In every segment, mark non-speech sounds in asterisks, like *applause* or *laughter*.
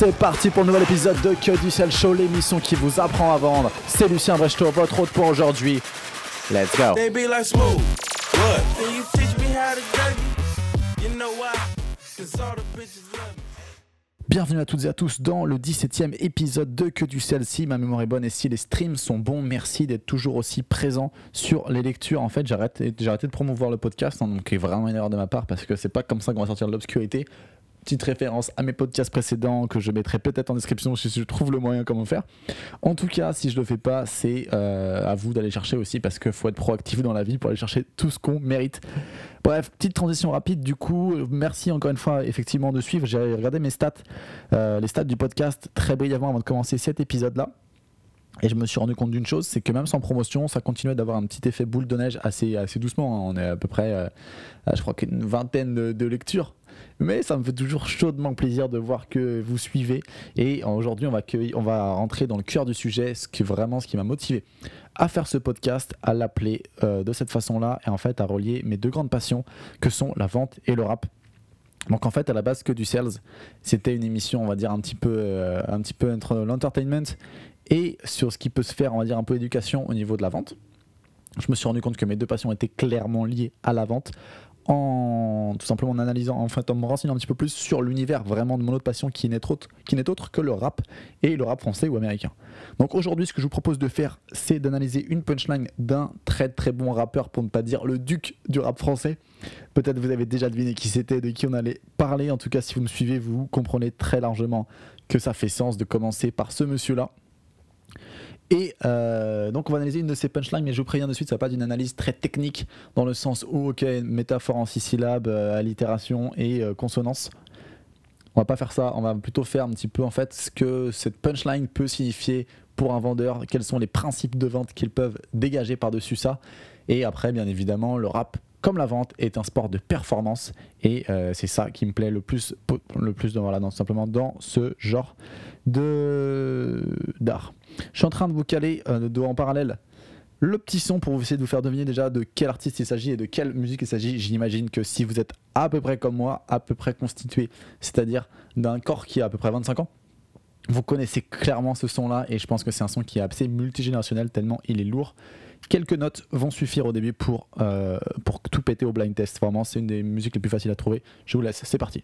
C'est parti pour le nouvel épisode de Que du Sel Show, l'émission qui vous apprend à vendre. C'est Lucien votre hôte pour aujourd'hui. Let's go. Bienvenue à toutes et à tous dans le 17ème épisode de Que du Sel. Si ma mémoire est bonne et si les streams sont bons, merci d'être toujours aussi présent sur les lectures. En fait, j'ai arrêté, j'ai arrêté de promouvoir le podcast, hein, donc c'est vraiment une erreur de ma part parce que c'est pas comme ça qu'on va sortir de l'obscurité. Petite référence à mes podcasts précédents que je mettrai peut-être en description si je trouve le moyen comment faire. En tout cas, si je le fais pas, c'est euh, à vous d'aller chercher aussi parce qu'il faut être proactif dans la vie pour aller chercher tout ce qu'on mérite. Bref, petite transition rapide du coup. Merci encore une fois effectivement de suivre. J'ai regardé mes stats, euh, les stats du podcast très brièvement avant de commencer cet épisode-là. Et je me suis rendu compte d'une chose, c'est que même sans promotion, ça continuait d'avoir un petit effet boule de neige assez, assez doucement. hein. On est à peu près, euh, je crois qu'une vingtaine de lectures. Mais ça me fait toujours chaudement plaisir de voir que vous suivez. Et aujourd'hui, on va, on rentrer dans le cœur du sujet, ce qui vraiment ce qui m'a motivé à faire ce podcast, à l'appeler euh, de cette façon-là, et en fait à relier mes deux grandes passions, que sont la vente et le rap. Donc en fait, à la base, que du sales, c'était une émission, on va dire un petit peu, euh, un petit peu entre l'entertainment et sur ce qui peut se faire, on va dire un peu éducation au niveau de la vente. Je me suis rendu compte que mes deux passions étaient clairement liées à la vente en tout simplement en analysant, en fait, en me renseignant un petit peu plus sur l'univers vraiment de mon autre passion qui n'est autre, qui n'est autre que le rap et le rap français ou américain. Donc aujourd'hui, ce que je vous propose de faire, c'est d'analyser une punchline d'un très très bon rappeur, pour ne pas dire le duc du rap français. Peut-être vous avez déjà deviné qui c'était, de qui on allait parler. En tout cas, si vous me suivez, vous comprenez très largement que ça fait sens de commencer par ce monsieur-là. Et euh, donc on va analyser une de ces punchlines, mais je vous préviens de suite, ça va pas d'une analyse très technique dans le sens où, ok, métaphore en six syllabes, euh, allitération et euh, consonance. On va pas faire ça, on va plutôt faire un petit peu en fait ce que cette punchline peut signifier pour un vendeur, quels sont les principes de vente qu'ils peuvent dégager par-dessus ça. Et après, bien évidemment, le rap, comme la vente, est un sport de performance et euh, c'est ça qui me plaît le plus, le plus dans, voilà, dans, simplement dans ce genre d'art. Je suis en train de vous caler euh, de, en parallèle le petit son pour essayer de vous faire deviner déjà de quel artiste il s'agit et de quelle musique il s'agit. J'imagine que si vous êtes à peu près comme moi, à peu près constitué, c'est-à-dire d'un corps qui a à peu près 25 ans, vous connaissez clairement ce son-là et je pense que c'est un son qui est assez multigénérationnel tellement il est lourd. Quelques notes vont suffire au début pour, euh, pour tout péter au blind test. Vraiment, c'est une des musiques les plus faciles à trouver. Je vous laisse, c'est parti.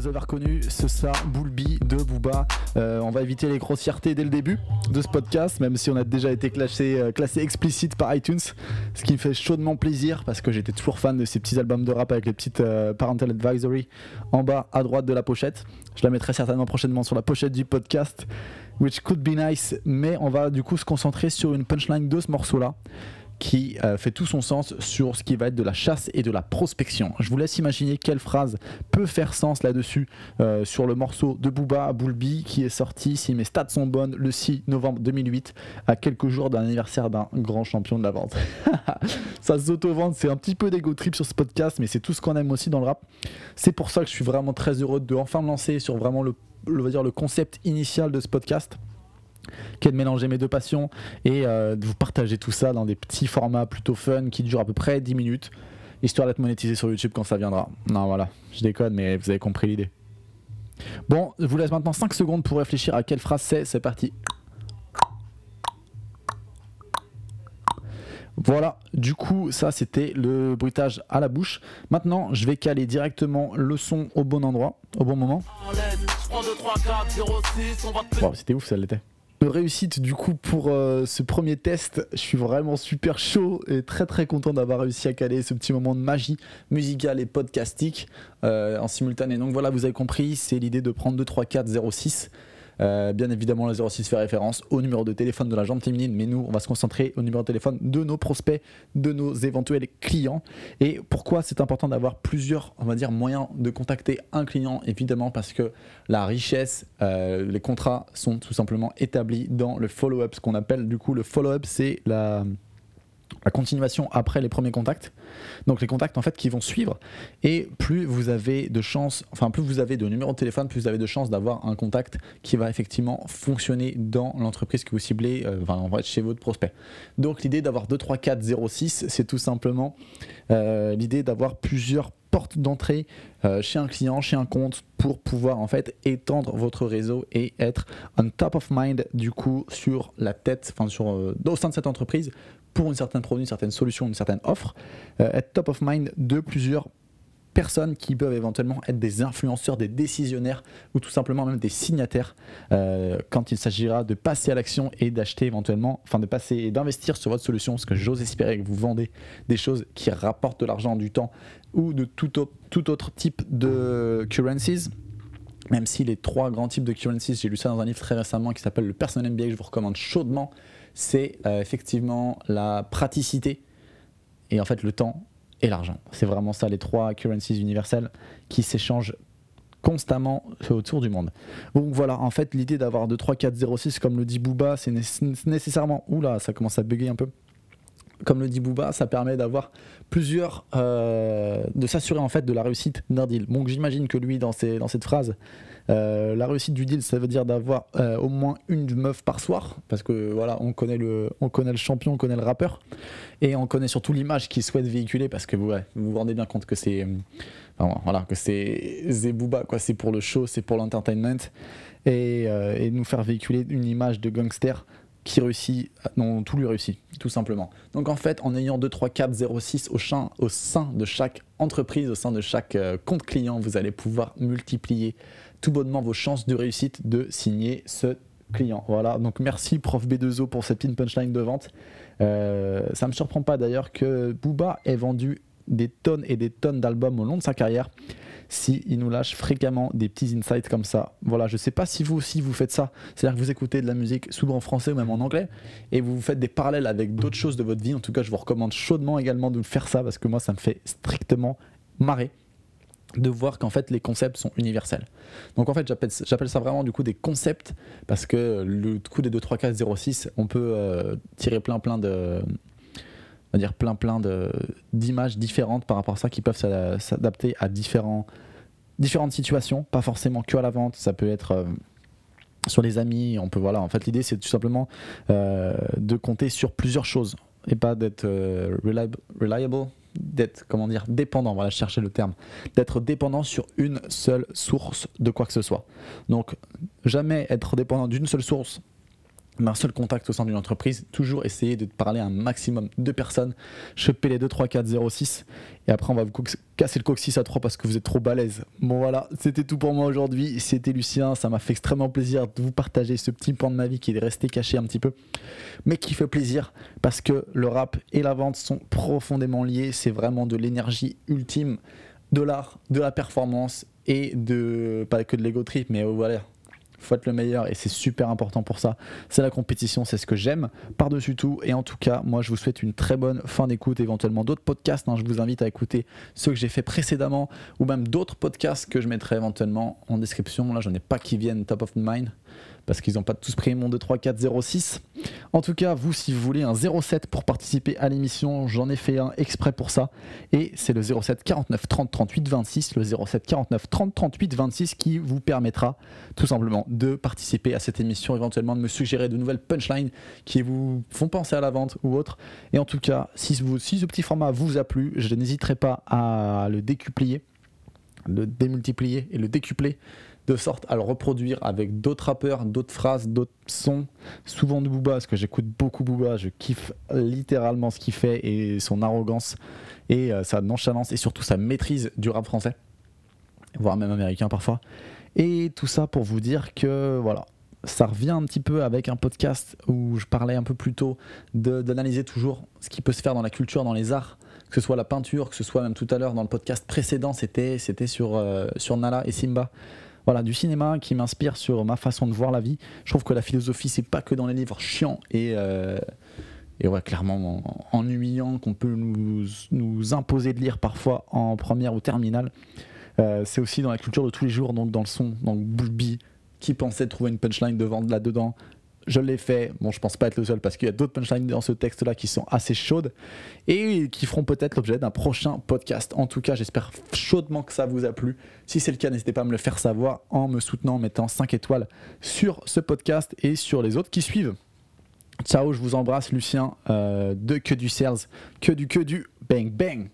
Vous avez reconnu ce ça, Boulby de Booba. Euh, on va éviter les grossièretés dès le début de ce podcast, même si on a déjà été classé, euh, classé explicite par iTunes, ce qui me fait chaudement plaisir parce que j'étais toujours fan de ces petits albums de rap avec les petites euh, parental advisory en bas à droite de la pochette. Je la mettrai certainement prochainement sur la pochette du podcast, which could be nice, mais on va du coup se concentrer sur une punchline de ce morceau-là qui euh, fait tout son sens sur ce qui va être de la chasse et de la prospection. Je vous laisse imaginer quelle phrase peut faire sens là-dessus euh, sur le morceau de Booba Boulby qui est sorti, si mes stats sont bonnes, le 6 novembre 2008, à quelques jours d'un anniversaire d'un grand champion de la vente. *laughs* Ça s'auto-vente, c'est un petit peu d'ego trip sur ce podcast, mais c'est tout ce qu'on aime aussi dans le rap. C'est pour ça que je suis vraiment très heureux de enfin me lancer sur vraiment le, dire, le concept initial de ce podcast qui est de mélanger mes deux passions et euh, de vous partager tout ça dans des petits formats plutôt fun qui durent à peu près 10 minutes, histoire d'être monétisé sur YouTube quand ça viendra. Non, voilà, je déconne, mais vous avez compris l'idée. Bon, je vous laisse maintenant 5 secondes pour réfléchir à quelle phrase c'est. C'est parti. Voilà, du coup, ça c'était le bruitage à la bouche. Maintenant, je vais caler directement le son au bon endroit, au bon moment. En l'aide, je prends 2, 3, 4, 0, 6, on va te Wow, c'était ouf, ça l'était. Réussite du coup pour euh, ce premier test, je suis vraiment super chaud et très très content d'avoir réussi à caler ce petit moment de magie musicale et podcastique euh, en simultané. Donc voilà, vous avez compris, c'est l'idée de prendre 2, 3, 4, 06. Euh, bien évidemment, le 06 fait référence au numéro de téléphone de la jante féminine, mais nous, on va se concentrer au numéro de téléphone de nos prospects, de nos éventuels clients. Et pourquoi c'est important d'avoir plusieurs, on va dire, moyens de contacter un client Évidemment, parce que la richesse, euh, les contrats sont tout simplement établis dans le follow-up. Ce qu'on appelle du coup le follow-up, c'est la la continuation après les premiers contacts. Donc les contacts en fait qui vont suivre et plus vous avez de chances, enfin plus vous avez de numéros de téléphone, plus vous avez de chances d'avoir un contact qui va effectivement fonctionner dans l'entreprise que vous ciblez, euh, enfin en chez votre prospect. Donc l'idée d'avoir 2, 3, 4, 0, 6, c'est tout simplement euh, l'idée d'avoir plusieurs portes d'entrée euh, chez un client, chez un compte pour pouvoir en fait étendre votre réseau et être on top of mind du coup sur la tête, enfin sur au sein de cette entreprise pour une certaine produit, une certaine solution, une certaine offre, euh, être top of mind de plusieurs personnes qui peuvent éventuellement être des influenceurs, des décisionnaires ou tout simplement même des signataires euh, quand il s'agira de passer à l'action et d'acheter éventuellement, enfin de passer et d'investir sur votre solution parce que j'ose espérer que vous vendez des choses qui rapportent de l'argent, du temps ou de tout autre, tout autre type de currencies. Même si les trois grands types de currencies, j'ai lu ça dans un livre très récemment qui s'appelle le Personal MBA que je vous recommande chaudement, c'est euh, effectivement la praticité et en fait le temps et l'argent. C'est vraiment ça les trois currencies universelles qui s'échangent constamment autour du monde. Donc voilà, en fait l'idée d'avoir 2, 3, 4, 0, 6 comme le dit Booba, c'est nécessairement... Oula, ça commence à bugger un peu comme le dit Booba, ça permet d'avoir plusieurs, euh, de s'assurer en fait de la réussite d'un deal. Donc j'imagine que lui dans, dans cette phrase, euh, la réussite du deal, ça veut dire d'avoir euh, au moins une meuf par soir, parce que voilà, on connaît le, on connaît le champion, on connaît le rappeur, et on connaît surtout l'image qu'il souhaite véhiculer, parce que vous vous, rendez bien compte que c'est, voilà, que c'est Booba, quoi. C'est pour le show, c'est pour l'entertainment, et, et nous faire véhiculer une image de gangster qui réussit, non, tout lui réussit, tout simplement. Donc en fait, en ayant 2, 3, 4, 0, 6 au, sein, au sein de chaque entreprise, au sein de chaque euh, compte client, vous allez pouvoir multiplier tout bonnement vos chances de réussite de signer ce client. Voilà, donc merci Prof B2O pour cette pin punchline de vente. Euh, ça ne me surprend pas d'ailleurs que Booba ait vendu des tonnes et des tonnes d'albums au long de sa carrière si il nous lâche fréquemment des petits insights comme ça. Voilà, je sais pas si vous aussi vous faites ça, c'est-à-dire que vous écoutez de la musique souvent en français ou même en anglais et vous faites des parallèles avec d'autres choses de votre vie. En tout cas, je vous recommande chaudement également de faire ça parce que moi ça me fait strictement marrer de voir qu'en fait les concepts sont universels. Donc en fait j'appelle ça vraiment du coup des concepts parce que le coup des 2, 3, 4, 06 on peut euh, tirer plein plein de, on va dire plein plein d'images différentes par rapport à ça qui peuvent s'adapter à différents, différentes situations, pas forcément que à la vente, ça peut être euh, sur les amis, on peut voilà, en fait l'idée c'est tout simplement euh, de compter sur plusieurs choses et pas d'être euh, reliable, d'être comment dire dépendant, voilà chercher le terme, d'être dépendant sur une seule source de quoi que ce soit. Donc jamais être dépendant d'une seule source un seul contact au sein d'une entreprise, toujours essayer de parler à un maximum de personnes, choper les 2, 3, 4, 0, 6, et après on va vous casser le coccyx à 3 parce que vous êtes trop balèze. Bon voilà, c'était tout pour moi aujourd'hui, c'était Lucien, ça m'a fait extrêmement plaisir de vous partager ce petit point de ma vie qui est resté caché un petit peu, mais qui fait plaisir parce que le rap et la vente sont profondément liés, c'est vraiment de l'énergie ultime, de l'art, de la performance et de, pas que de l'ego trip, mais voilà, faut être le meilleur et c'est super important pour ça. C'est la compétition, c'est ce que j'aime par-dessus tout. Et en tout cas, moi, je vous souhaite une très bonne fin d'écoute, éventuellement d'autres podcasts. Hein. je vous invite à écouter ceux que j'ai fait précédemment ou même d'autres podcasts que je mettrai éventuellement en description. Là, j'en ai pas qui viennent top of mind parce qu'ils n'ont pas tous pris mon 2, 3, 4, 0, 6. En tout cas, vous, si vous voulez un 07 pour participer à l'émission, j'en ai fait un exprès pour ça. Et c'est le 07 49 30 38 26, le 07 49 30 38 26 qui vous permettra tout simplement de participer à cette émission, éventuellement de me suggérer de nouvelles punchlines qui vous font penser à la vente ou autre. Et en tout cas, si, si ce petit format vous a plu, je n'hésiterai pas à le décuplier, le démultiplier et le décupler de sorte à le reproduire avec d'autres rappeurs, d'autres phrases, d'autres sons, souvent de Booba, parce que j'écoute beaucoup Booba, je kiffe littéralement ce qu'il fait et son arrogance et euh, sa nonchalance et surtout sa maîtrise du rap français, voire même américain parfois. Et tout ça pour vous dire que voilà, ça revient un petit peu avec un podcast où je parlais un peu plus tôt d'analyser toujours ce qui peut se faire dans la culture, dans les arts, que ce soit la peinture, que ce soit même tout à l'heure dans le podcast précédent, c'était sur, euh, sur Nala et Simba voilà, du cinéma qui m'inspire sur ma façon de voir la vie. Je trouve que la philosophie, c'est pas que dans les livres chiants et, euh, clairement ennuyants qu'on peut nous, imposer de lire parfois en première ou terminale. Euh, c'est aussi dans la culture de tous les jours, donc dans le son, donc Bulby, qui pensait trouver une punchline devant là-dedans. Je l'ai fait. Bon, je pense pas être le seul parce qu'il y a d'autres punchlines dans ce texte-là qui sont assez chaudes et qui feront peut-être l'objet d'un prochain podcast. En tout cas, j'espère chaudement que ça vous a plu. Si c'est le cas, n'hésitez pas à me le faire savoir en me soutenant, en mettant 5 étoiles sur ce podcast et sur les autres qui suivent. Ciao, je vous embrasse, Lucien, euh, de Que du Sales, que du que du bang bang.